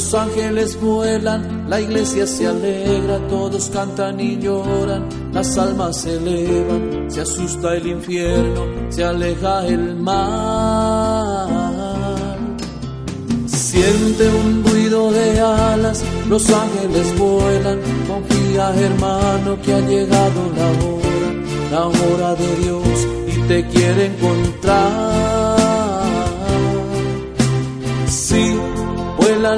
Los ángeles vuelan, la iglesia se alegra, todos cantan y lloran, las almas se elevan, se asusta el infierno, se aleja el mal. Siente un ruido de alas, los ángeles vuelan, confía hermano que ha llegado la hora, la hora de Dios y te quiere encontrar.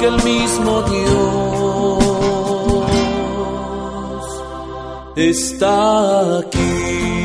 Que el mismo Dios está aquí.